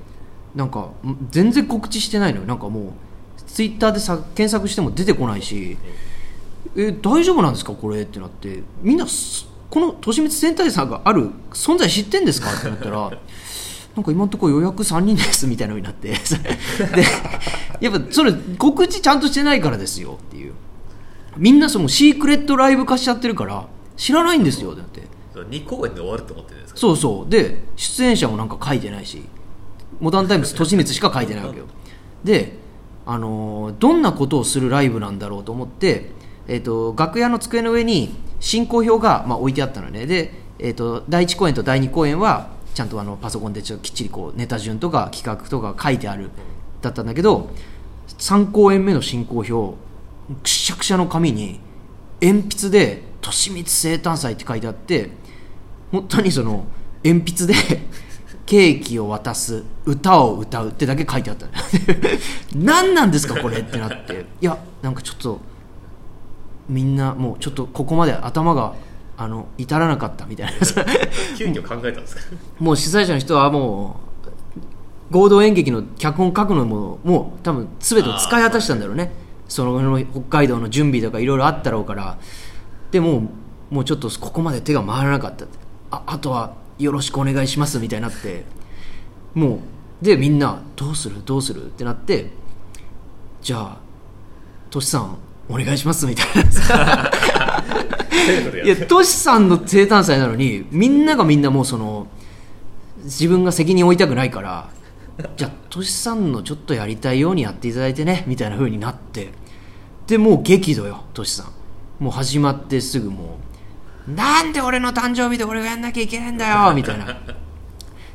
なんかん全然告知してないのよ。なんかもうツイッターでさ検索しても出てこないしえ大丈夫なんですかこれってなってみんなすこの利光生誕祭がある存在知ってんですか？ってなったら *laughs* なんか今のところ予約3人ですみたいなのになって *laughs* でやっぱそれ告知ちゃんとしてないからですよっていう。みんなそのシークレットライブ化しちゃってるから知らないんですよだって。2公演で終わるって思ってるんですか？そうそう。で出演者もなんか書いてないしモダンタイムズ利光しか書いてないわけよ。で、あのどんなことをするライブなんだろうと思って、えー、と楽屋の机の上に進行表が、まあ、置いてあったのね。で、えー、と第1公演と第2公演はちゃんとあのパソコンでちょっときっちりこうネタ順とか企画とか書いてあるだったんだけど3公演目の進行表くしゃくしゃの紙に鉛筆で「利光生誕祭」って書いてあって本当にその鉛筆でケーキを渡す歌を歌うってだけ書いてあったの。*laughs* 何なんですかこれってなって。いやなんかちょっとみんなもうちょっとここまで頭があの至らなかったみたいな。急遽考えたんですか？もう主催者の人はもう合同演劇の脚本書くのももう多分全てを使い果たしたんだろうね。その北海道の準備とかいろいろあったろうから。でももうちょっとここまで手が回らなかったああとはよろしくお願いしますみたいになってもうでみんなどうする？どうする？ってなってじゃあトシさんお願いしますみたいな。いやトシさんの生誕祭なのにみんながみんなもうその自分が責任を負いたくないからじゃあトシさんのちょっとやりたいようにやっていただいてねみたいな風になって。でもう激怒よトシさん。もう始まってすぐもうなんで俺の誕生日で俺がやんなきゃいけないんだよ *laughs* みたいな。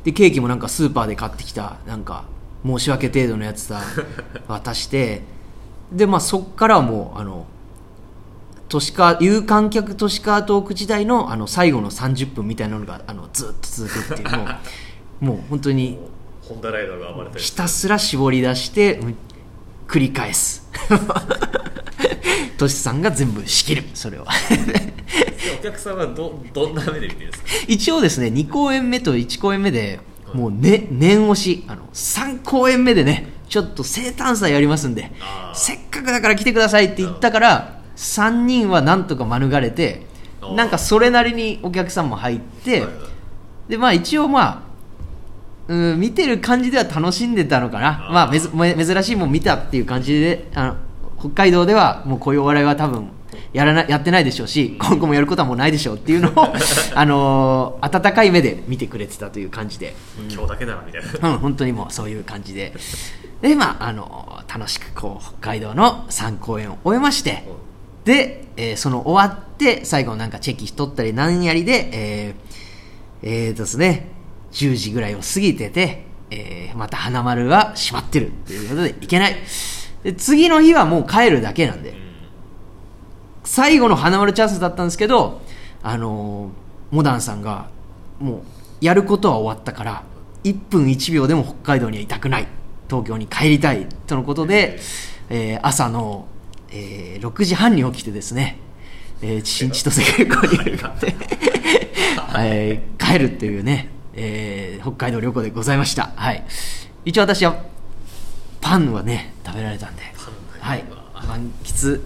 でケーキもなんかスーパーで買ってきたなんか申し訳程度のやつさ *laughs* 渡して。でまあそっからはもうあの都市化有観客都市化トーク時代のあの最後の30分みたいなのがあのずっと続くっていうのをもう本当にひたすら絞り出してうん繰り返す。*laughs* トシさんが全部仕切る。それは。お客さんはどどんな目で見てるんですか？一応ですね2公演目と1公演目でもう、ね、念押し。あの3公演目でねちょっと生誕祭やりますんでせっかくだから来てくださいって言ったから3人はなんとか免れてなんかそれなりにお客さんも入って、でまあ一応まあうん見てる感じでは楽しんでたのかな。まあめずめ珍しいもん見たっていう感じであの北海道ではもうこういうお笑いは多分やらなやってないでしょうし今後もやることはもうないでしょうっていうのを、*laughs* あのー温かい目で見てくれてたという感じで、今日だけならみたいな。うん、本当にもうそういう感じで。でまああのー楽しくこう北海道の3公演を終えましてで、えーその終わって最後なんかチェキしとったり何やりでえーえーとですね10時ぐらいを過ぎてて、えーまた花丸は閉まってるということでいけない。で次の日はもう帰るだけなんで、最後の花丸チャンスだったんですけど、あのーモダンさんがもうやることは終わったから1分1秒でも北海道にはいたくない。東京に帰りたいとのことで、えー朝の、えー6時半に起きてですね、えー、新千歳空港に向かって、*laughs* えー帰るっていうね、えー北海道旅行でございました、はい、一応私はパンはね食べられたんで。は。い。満喫。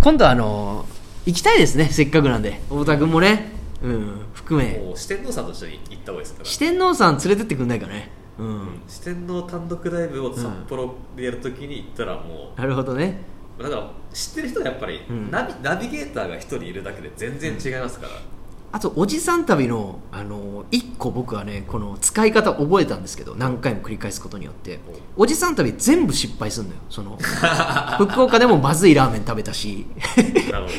今度はあの行きたいですね。せっかくなんで。太田君もね、うん、含め。もう四天王さんと一緒に行った方がいいですから。四天王さん連れてってくんないかね。うん、四天王単独ライブを札幌でやるときに行ったらもなるほどね。う、だから知ってる人はやっぱり、うん。ナビナビゲーターが一人いるだけで全然違いますから、あとおじさん旅のあの一個僕はねこの使い方覚えたんですけど何回も繰り返すことによっておじさん旅全部失敗するのよ。その *laughs* 福岡でもまずいラーメン食べたし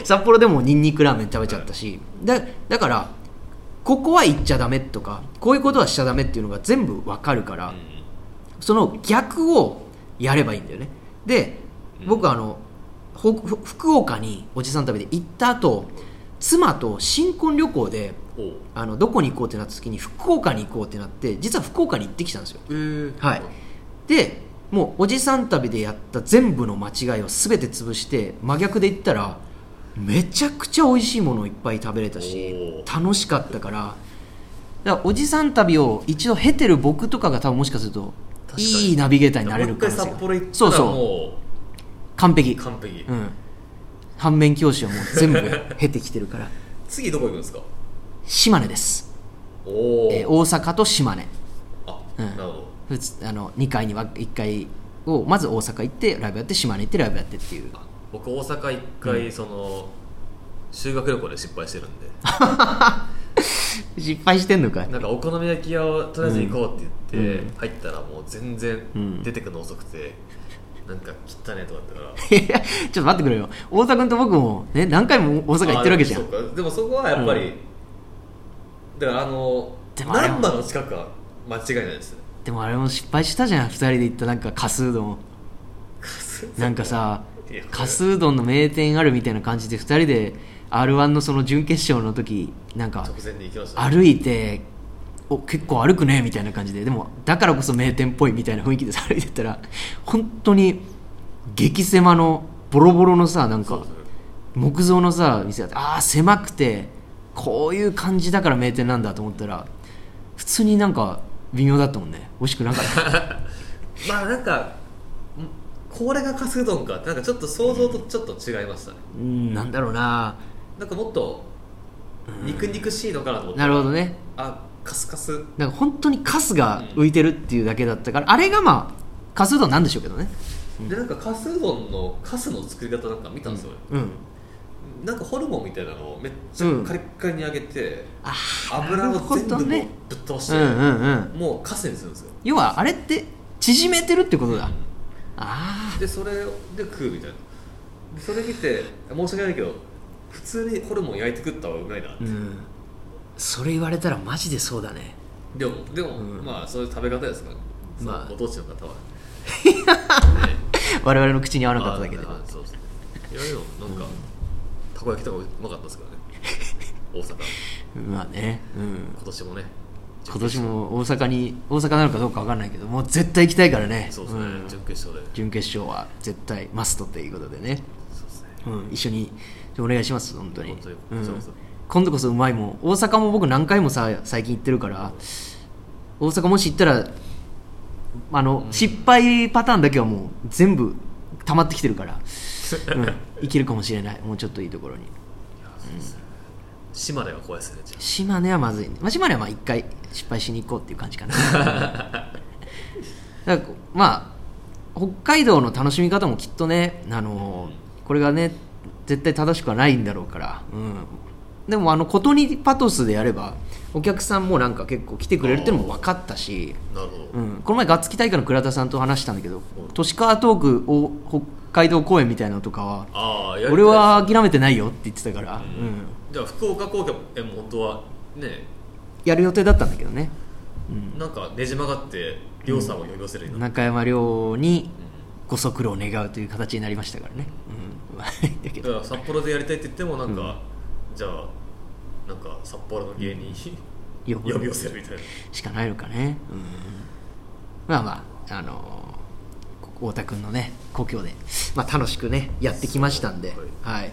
札幌でもニンニクラーメン食べちゃったしだだからここは行っちゃダメとかこういうことはしちゃダメっていうのが全部わかるから、うん。その逆をやればいいんだよね。で僕はあの福岡におじさん旅で行った後妻と新婚旅行であのどこに行こうってなった時に福岡に行こうってなって実は福岡に行ってきたんですよ。えー。はい。でもうおじさん旅でやった全部の間違いを全て潰して真逆で言ったらめちゃくちゃ美味しいものをいっぱい食べれたしお楽しかったからだからおじさん旅を一度経てる僕とかが多分もしかするといいナビゲーターになれるもう一回可能性が札幌行ったそうそう。完璧。う完璧、うん反面教師はもう全部経てきてるから。*laughs* 次どこ行くんですか？島根です、おお、えー大阪と島根。あ、うん。なるほど。あの2回には1回をまず大阪行ってライブやって島根行ってライブやってっていう。僕大阪一回、その修学旅行で失敗してるんで。*laughs* 失敗してんのかい。なんかお好み焼き屋をとりあえず行こうって言って、うん。入ったらもう全然うん。出てくるの遅くて、なんか汚ねとかってから。*laughs* ちょっと待ってくれよ。太田君と僕も、ね、何回も大阪行ってるわけじゃん。あでもそうか。でもそこはやっぱり、うん。だからあの難波の近くは間違いないです。ねでもあれも失敗したじゃん。2人で行ったなんかかすうどん。なんかさかすうどんの名店あるみたいな感じで2人で r 1のその準決勝の時なんか歩いてお結構歩くねみたいな感じで。でもだからこそ名店っぽいみたいな雰囲気で歩いてったら本当に激狭のボロボロのさなんか木造のさ店だってああ狭くてこういう感じだから名店なんだと思ったら普通になんか微妙だったもんね。美味しくなかった。*laughs* まあなんかんこれがかすうどんか。なんかちょっと想像とちょっと違いましたね。うんなんだろうな。なんかもっと肉肉しいのかなと思って。なるほどね。あカスカス。なんか本当にカスが浮いてるっていうだけだったから、あれがまあカスうどんなんでしょうけどね。でなんかかすうどんのかすの作り方なんか見たんですよ、うん。なんかホルモンみたいなのをめっちゃうん。カリッカリに揚げて、あ油を全部もうぶっ飛ばして、うんうんうん。もうかすにするんですよ。要はあれって縮めてるってことだ、あでそれで食うみたいな。でそれ見て申し訳ないけど普通にホルモン焼いて食った方がうまいなって、あうんそれ言われたらマジでそうだね。でもでも、うん。まあそういう食べ方ですか？ら、まあ。まあ、ご当地の方は。ね *laughs* 我々の口に合わなかっただけで。ああそうそういやでもなんか、たこ焼きとかうまかったですからね。*laughs* 大阪。まあね、うん、今年もね。今年も大阪に大阪なのかどうか分かんないけどもう絶対行きたいからね。そうですね、ん。準決勝で。準決勝は絶対マストということでね、そうですね。うん、一緒にお願いします本当に。本当に。うん。こちらこそ今度こそうまいもん。大阪も僕何回もさ最近行ってるから大阪もし行ったらあの、失敗パターンだけはもう全部溜まってきてるから、*laughs* うん、いけるかもしれない。もうちょっといいところに。島根は怖いですね島根はまずい、まあ、島根はまあ一回失敗しに行こうっていう感じかな。*laughs* だかまあ北海道の楽しみ方もきっとね、あのこれがね絶対正しくはないんだろうから、うん、でもあのことにパトスでやればお客さんもなんか結構来てくれるっていうのも分かったし、あなるほど、うん、この前ガッツキ大会の倉田さんと話したんだけど都市川トークを北海道公演みたいなのとかは俺は諦めてないよって言ってたから、うん。じゃあ福岡高専も本当はねやる予定だったんだけどね、うん。なんかねじ曲がって亮さんを呼び寄せるようになって、中山亮にご足労を願うという形になりましたからね、うん、*laughs* だけど札幌でやりたいって言ってもなんか、じゃあなんか札幌の芸人 *laughs* 呼び寄せるみたいな。しかないのかね、うん、まあまああのー太田君のね故郷で、まあ、楽しくねやってきましたんで、そうはい。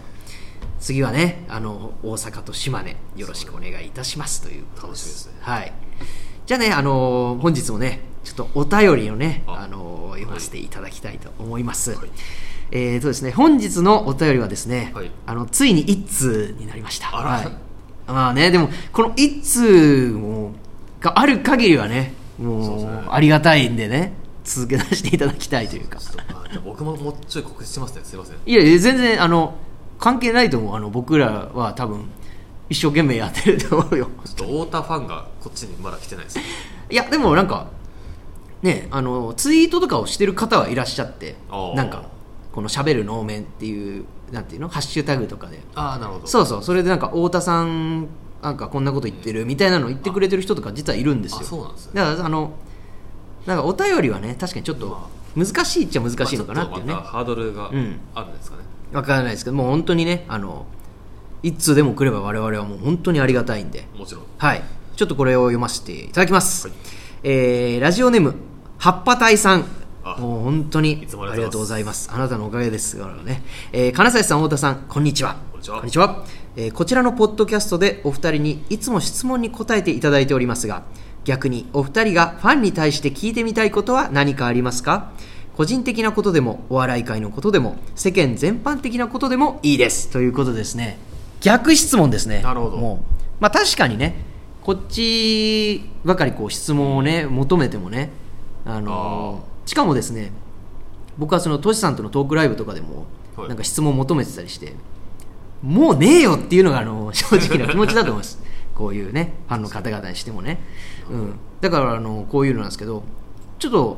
次はねあの大阪と島根よろしくお願いいたします。ということ楽しみですね。はい、じゃあね、あのー本日もねちょっとお便りをね、あ。あのー読ませていただきたいと思います、はいえーとですね、本日のお便りはですね、はい。あのついに一通になりました。あら。はい、まあねでもこの一通もがある限りはねもうそうですね。ありがたいんでね続け出していただきたいというか。ちょっとあじゃあ僕ももうちょい告知しますね。すいません。いやいや全然あの関係ないと思う。あの僕らは多分一生懸命やってると思うよ。ちょっと太田ファンがこっちにまだ来てないですいやでもなんかねあのツイートとかをしてる方はいらっしゃってあー。なんかこの「しゃべる能面」っていうなんていうの？ハッシュタグとかで。ああなるほど。そうそう。それでなんか太田さんなんかこんなこと言ってるみたいなの言ってくれてる人とか実はいるんですよ。あそうなんですね。だからあのなんかお便りはね確かにちょっと難しいっちゃ難しいのかなっていうね。まあハードルがうんあるんですかね、わからないですけどもう本当にねあの一通でも来れば我々はもう本当にありがたいんで。もちろん。はい。ちょっとこれを読ませていただきます、はい。えーラジオネーム葉っぱ隊さん。あもう本当にあありがとうござざいます。あなたのおかげですからね、えー金指さん太田さんこんにちは。こんにちは。えーこちらのポッドキャストでお二人にいつも質問に答えていただいておりますが逆にお二人がファンに対して聞いてみたいことは何かありますか？個人的なことでもお笑い界のことでも世間全般的なことでもいいです。ということですね。逆質問ですね。なるほど。もうまあ確かにねこっちばかりこう質問をね求めてもねあのーしかもですね僕はそのトシさんとのトークライブとかでもはい。なんか質問を求めてたりして、もうねえよっていうのがあの *laughs* 正直な気持ちだと思います。こういうねファンの方々にしてもね、うん、だからあのこういうのなんですけどちょっと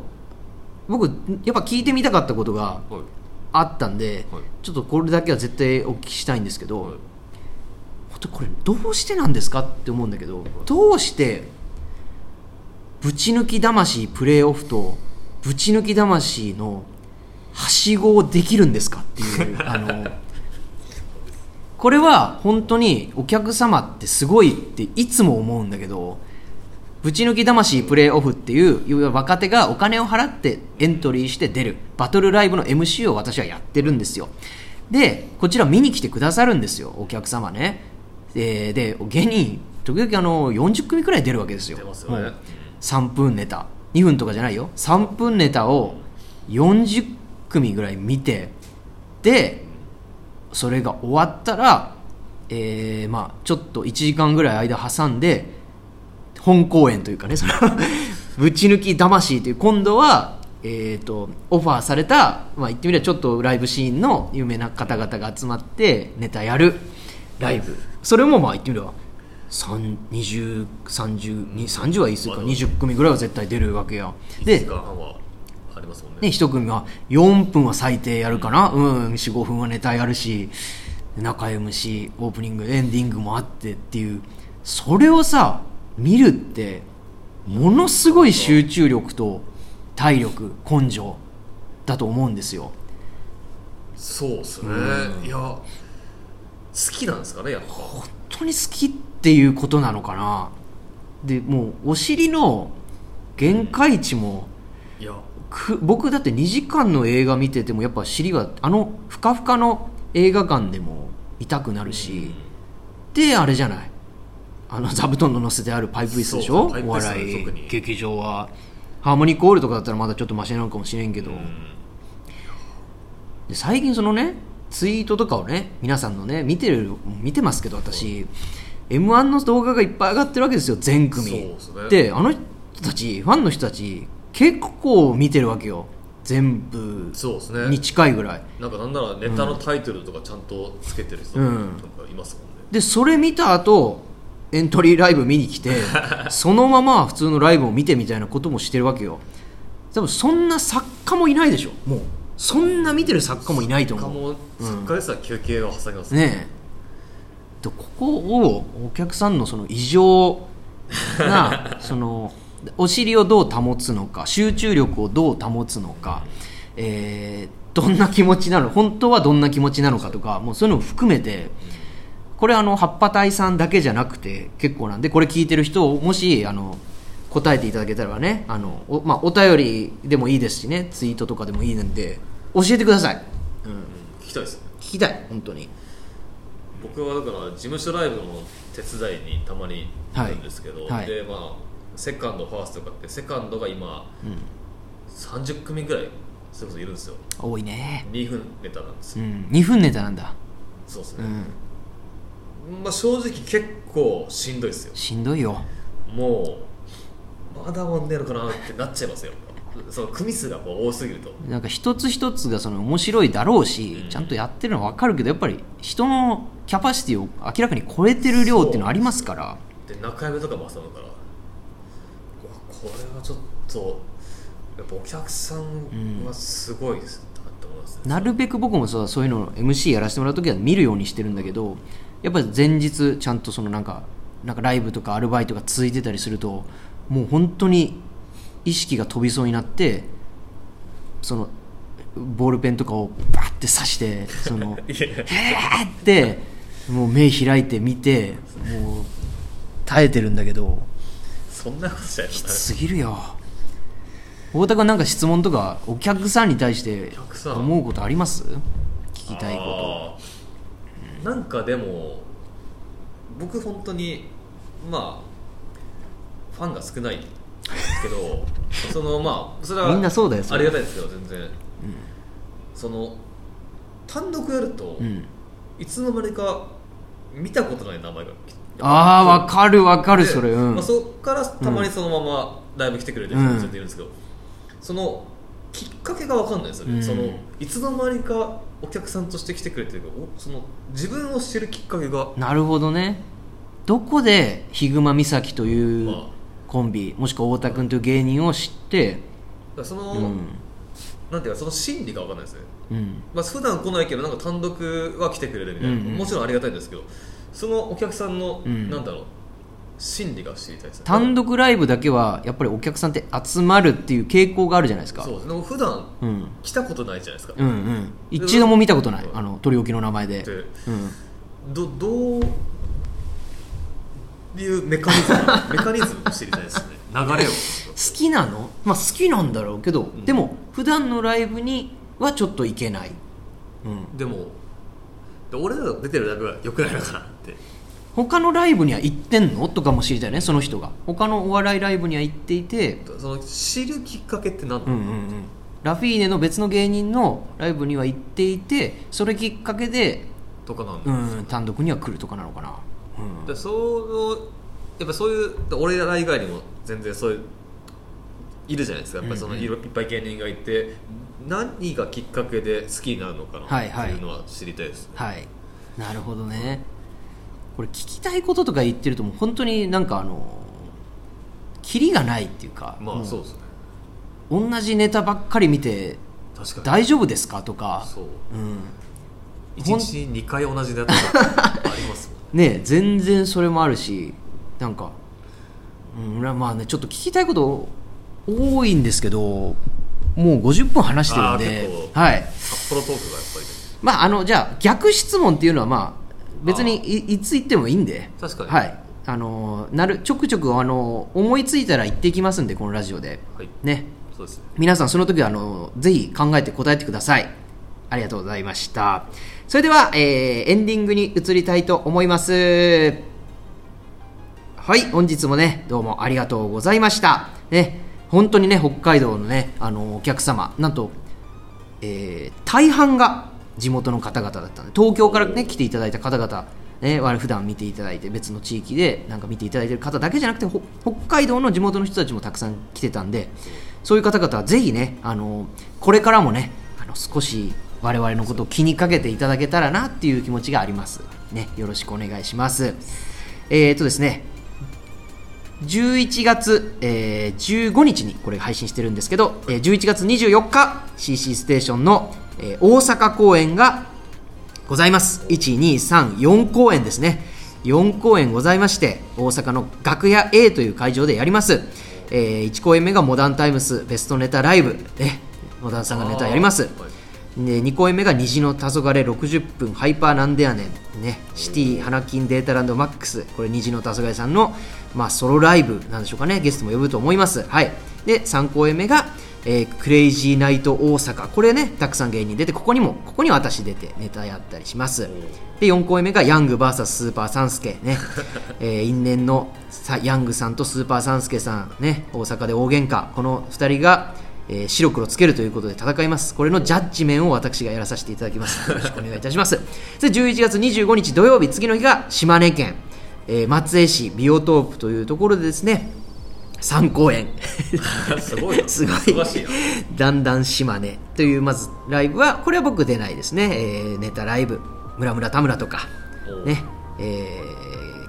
僕やっぱ聞いてみたかったことがはい。あったんで、はい。ちょっとこれだけは絶対お聞きしたいんですけど、はい。本当これどうしてなんですかって思うんだけどどうしてぶち抜き魂プレーオフとぶち抜き魂のはしごをできるんですかっていう *laughs* あのこれは本当にお客様ってすごいっていつも思うんだけどぶち抜き魂プレーオフっていう若手がお金を払ってエントリーして出るバトルライブの MC を私はやってるんですよ。でこちら見に来てくださるんですよお客様ね。でで芸人時々あの40組くらい出るわけですよ。ね。もう3分ネタ2分とかじゃないよ。3分ネタを40組ぐらい見てでそれが終わったら、えーまあ、ちょっと1時間ぐらい間挟んで本公演というかねその *laughs* ぶち抜き魂という今度はえー、とオファーされた、まあ、言ってみればちょっとライブシーンの有名な方々が集まってネタやるライブ。それもまあ言ってみれば2030は言い過ぎか？20組ぐらいは絶対出るわけや。1でね。ね、一組が4分は最低やるかな、うん、4、5分はネタやるし、中 MC、オープニング、エンディングもあってっていう、それをさ、見るって、ものすごい集中力と体力、根性だと思うんですよ。そうですね、いや好きなんですかねやっぱ。本当に好きっていうことなのかな。で、もう、お尻の限界値も、いや。く僕だって2時間の映画見ててもやっぱ尻はあのふかふかの映画館でも痛くなるし、であれじゃない。あの座布団の乗せてあるパイプ椅子でしょ？お笑い。劇場は。ハーモニックホールとかだったらまだちょっとマシなのかもしれんけど、で最近そのねツイートとかをね皆さんのね見てる見てますけど私 m 1の動画がいっぱい上がってるわけですよ全組。ですね。であの人たちファンの人たち結構見てるわけよ。全部そうですね。に近いぐらい。なんかなんならネタのタイトルとかちゃんとつけてる人うん。とかいますもんね、でそれ見た後エントリーライブ見に来て *laughs* そのまま普通のライブを見てみたいなこともしてるわけよ。多分そんな作家もいないでしょ。もうそんな見てる作家もいないと作家思うも作家ですら休憩を挟みますねえでここをお客さんのその異常な *laughs* そのお尻をどう保つのか集中力をどう保つのか、えーどんな気持ちなの本当はどんな気持ちなのかとかもうそういうのも含めてこれあの葉っぱ隊さんだけじゃなくて結構なんでこれ聞いてる人もしあの答えていただけたらねあのお,、まあ、お便りでもいいですしねツイートとかでもいいんで教えてください、うん、聞きたいです。ね聞きたい本当に僕はだから事務所ライブの手伝いにたまに行くんですけど、はい。はい。でまあセカンドファーストとかってセカンドが今、30組ぐらいそれこそいるんですよ。多いね。2分ネタなんですよ、うん。2分ネタなんだ。そうですね、うん。まあ正直結構しんどいですよ。しんどいよ。もうまだ終わんねえのかなってなっちゃいますよその組数がもう多すぎると。なんか一つ一つがその面白いだろうし、ちゃんとやってるのは分かるけどやっぱり人のキャパシティを明らかに超えてる量っていうのありますから。で中山とかも挟むから。これはちょっとやっぱお客さんはすごいですね、って思いますね。なるべく僕もそうそういうの MC やらせてもらう時は見るようにしてるんだけどやっぱり前日ちゃんとそのなんかなんかライブとかアルバイトが続いてたりするともう本当に意識が飛びそうになってそのボールペンとかをバッて刺してその *laughs* へーってもう目開いて見てもう耐えてるんだけどそんなことじゃきつすぎるよ。太田君なんか質問とかお客さんに対して思うことあります？聞きたいこあー。なんかでも僕本当にまあファンが少ないけどそのまあそれはみんなそうだよありがたいですけど全然、その単独やると、と、うん、いつの間にか見たことない名前がああわかるわかるでそれ。うん、まあ、そこからたまにそのままライブ来てくれてる人も全然いるんですけど、そのきっかけが分かんないですよね、うん。そのいつの間にかお客さんとして来てくれてるその自分を知るきっかけが、なるほどね。どこでヒグマ岬というまあコンビもしくは太田君という芸人を知ってその、うん。なんていうかその心理が分かんないですね、うん。まあ普段来ないけどなんか単独は来てくれるみたいな、うんうん。もちろんありがたいんですけどそのお客さんの、うん。なんだろう心理が知りたいですね。単独ライブだけはやっぱりお客さんって集まるっていう傾向があるじゃないですか。そうでも普段うん。来たことないじゃないですか、うんうん。一度も見たことない。うん。あの取り置きの名前で、でうん、どどういうメカニズム *laughs* メカニズムを知りたいですね。流れを。好きなの？まあ好きなんだろうけど、ん。でも普段のライブにはちょっと行けない、うん、でもで俺らが出てるライブはよくないのかなって。他のライブには行ってんの？とかも知りたいねその人が。他のお笑いライブには行っていて。その知るきっかけって何なの、うんうんうん。ラフィーネの別の芸人のライブには行っていてそれきっかけで、とかなんうだ、ん、単独には来るとかなのかな、うん。でそのやっぱそういう俺ら以外にも全然そういういるじゃないですか。やっぱりそのいろいっぱい芸人がいて何がきっかけで好きになるのかなはいはいっていうのは知りたいです、はい。なるほどね。これ聞きたいこととか言ってるともう本当になんかあのキリがないっていうかもまあそうですね。同じネタばっかり見て大丈夫ですか？とか。そう。うん一日に2回同じネタがありますもんね。*laughs* 全然それもあるしなんか、うん、まあねちょっと聞きたいこと多いんですけどもう50分話してるんではい。札幌トークがやっぱり。ねまああのじゃあ逆質問っていうのはまあ別にいいつ言ってもいいんで確かに。はい。あのなるちょくちょくあの思いついたら言っていきますんでこのラジオで。はい。ね。そうですね。皆さんその時はあのぜひ考えて答えてください。ありがとうございましたそれでは、えーエンディングに移りたいと思います。はい本日もねどうもありがとうございました。ね本当にね北海道のねあのお客様なんと、えー大半が地元の方々だったんで東京からね来ていただいた方々ね、我々普段見ていただいて別の地域でなんか見ていただいてる方だけじゃなくてほ北海道の地元の人たちもたくさん来てたんでそういう方々はぜひねあのこれからもねあの少し我々のことを気にかけていただけたらなっていう気持ちがあります。ねよろしくお願いします。えー、とですね11月、えー15日にこれ配信してるんですけど、えー11月24日 CC ステーションの、えー大阪公演がございます。1234公演ですね。4公演ございまして大阪の楽屋 A という会場でやります、え1公演目がモダンタイムスベストネタライブ。ねモダンさんがネタやります。あーはいで2公演目が虹の黄昏60分ハイパーなんでやねん。ねシティ花金データランドマックス。これ虹の黄昏さんの、まあ、ソロライブなんでしょうかね。ゲストも呼ぶと思います。はい。で3公演目が、えークレイジーナイト大阪。これねたくさん芸人出てここにもここには私出てネタやったりします。で4公演目がヤング VS スーパーサンスケ。ね、*laughs* えー因縁のさヤングさんとスーパーサンスケさん。ね。大阪で大喧嘩。この2人がえー白黒つけるということで戦います。これのジャッジメンを私がやらさせていただきます。よろしくお願いいたします。*laughs* で11月25日土曜日次の日が島根県、えー松江市ビオトープというところでですね3公演 *laughs* すごいな。*laughs* すごい。だんだん島根というまずライブはこれは僕出ないですね、えーネタライブ。村村田村とか。ね。えー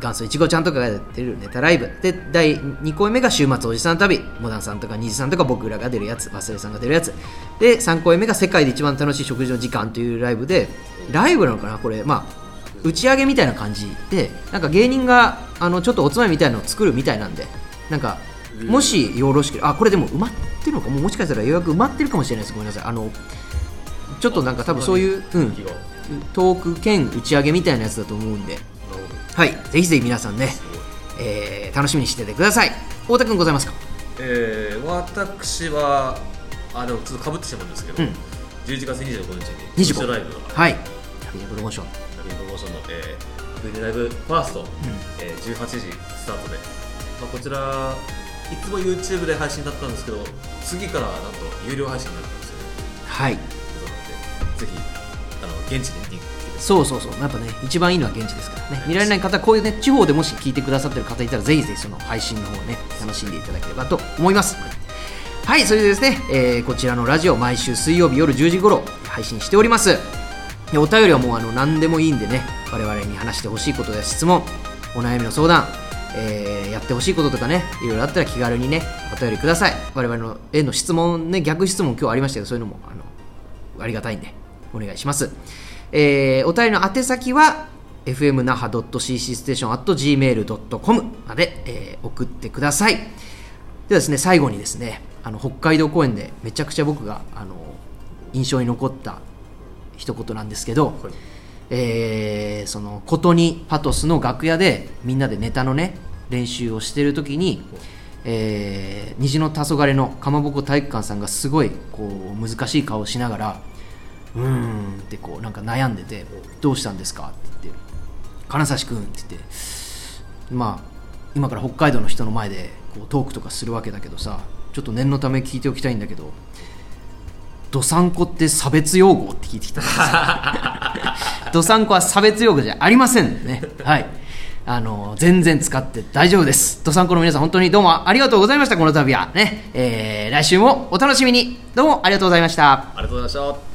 元祖いちごちゃんとかが出るネタライブ。で第2公演目が週末おじさん旅。モダンさんとか虹さんとか僕らが出るやつ。忘れさんが出るやつ。で3公演目が世界で一番楽しい食事の時間というライブでライブなのかな？これ。まあ打ち上げみたいな感じでなんか芸人があのちょっとおつまみみたいなのを作るみたいなんで。なんかもしよろしければあこれでも埋まってるのか？もうもしかしたら予約埋まってるかもしれないです。ごめんなさい。あのちょっとなんか多分そういう、うん、トーク兼打ち上げみたいなやつだと思うんではい。ぜひぜひ皆さんね、えー楽しみにしててください。太田君ございますか？えー、私はあでもちょっとかぶってしまうんですけど、うん。11月25日に25オフィシャルライブがはい。ラビープロモーション。ラビープロモーションの、えー、フリーライブファースト、えー、18時スタートで、まあ、こちらいつも YouTube で配信だったんですけど次からなんと有料配信になるかもしれないはい。ぜひあの現地にそうそうそう。やっぱね一番いいのは現地ですからね。見られない方こういうね地方でもし聞いてくださってる方いたらぜひぜひその配信の方をね楽しんでいただければと思います。はいそれでですね、えーこちらのラジオ毎週水曜日夜10時頃配信しております。でお便りはもうあの何でもいいんでね我々に話してほしいことや質問お悩みの相談、えーやってほしいこととかねいろいろあったら気軽にねお便りください。我々のへの質問ね逆質問今日ありましたけどそういうのもあのありがたいんでお願いします、えーお便りの宛先は fm 那覇 .cc ステーション at gmail.com まで、えー送ってください。ではですね最後にですねあの北海道公演でめちゃくちゃ僕があの印象に残った一言なんですけど、はい。えーそのことにパトスの楽屋でみんなでネタのね練習をしてる時に、えー虹の黄昏のかまぼこ体育館さんがすごいこう難しい顔をしながらうーん。ってこうなんか悩んでて「どうしたんですか?」って言って「金指君」って言ってまあ今から北海道の人の前でこうトークとかするわけだけどさちょっと念のため聞いておきたいんだけど「どさんこって差別用語?」って聞いてきた。んですよどさんこは差別用語じゃありませんね。はい。あの全然使って大丈夫です。ドサンコの皆さん本当にどうもありがとうございましたこの度は。ね、えー来週もお楽しみに。どうもありがとうございました。ありがとうございました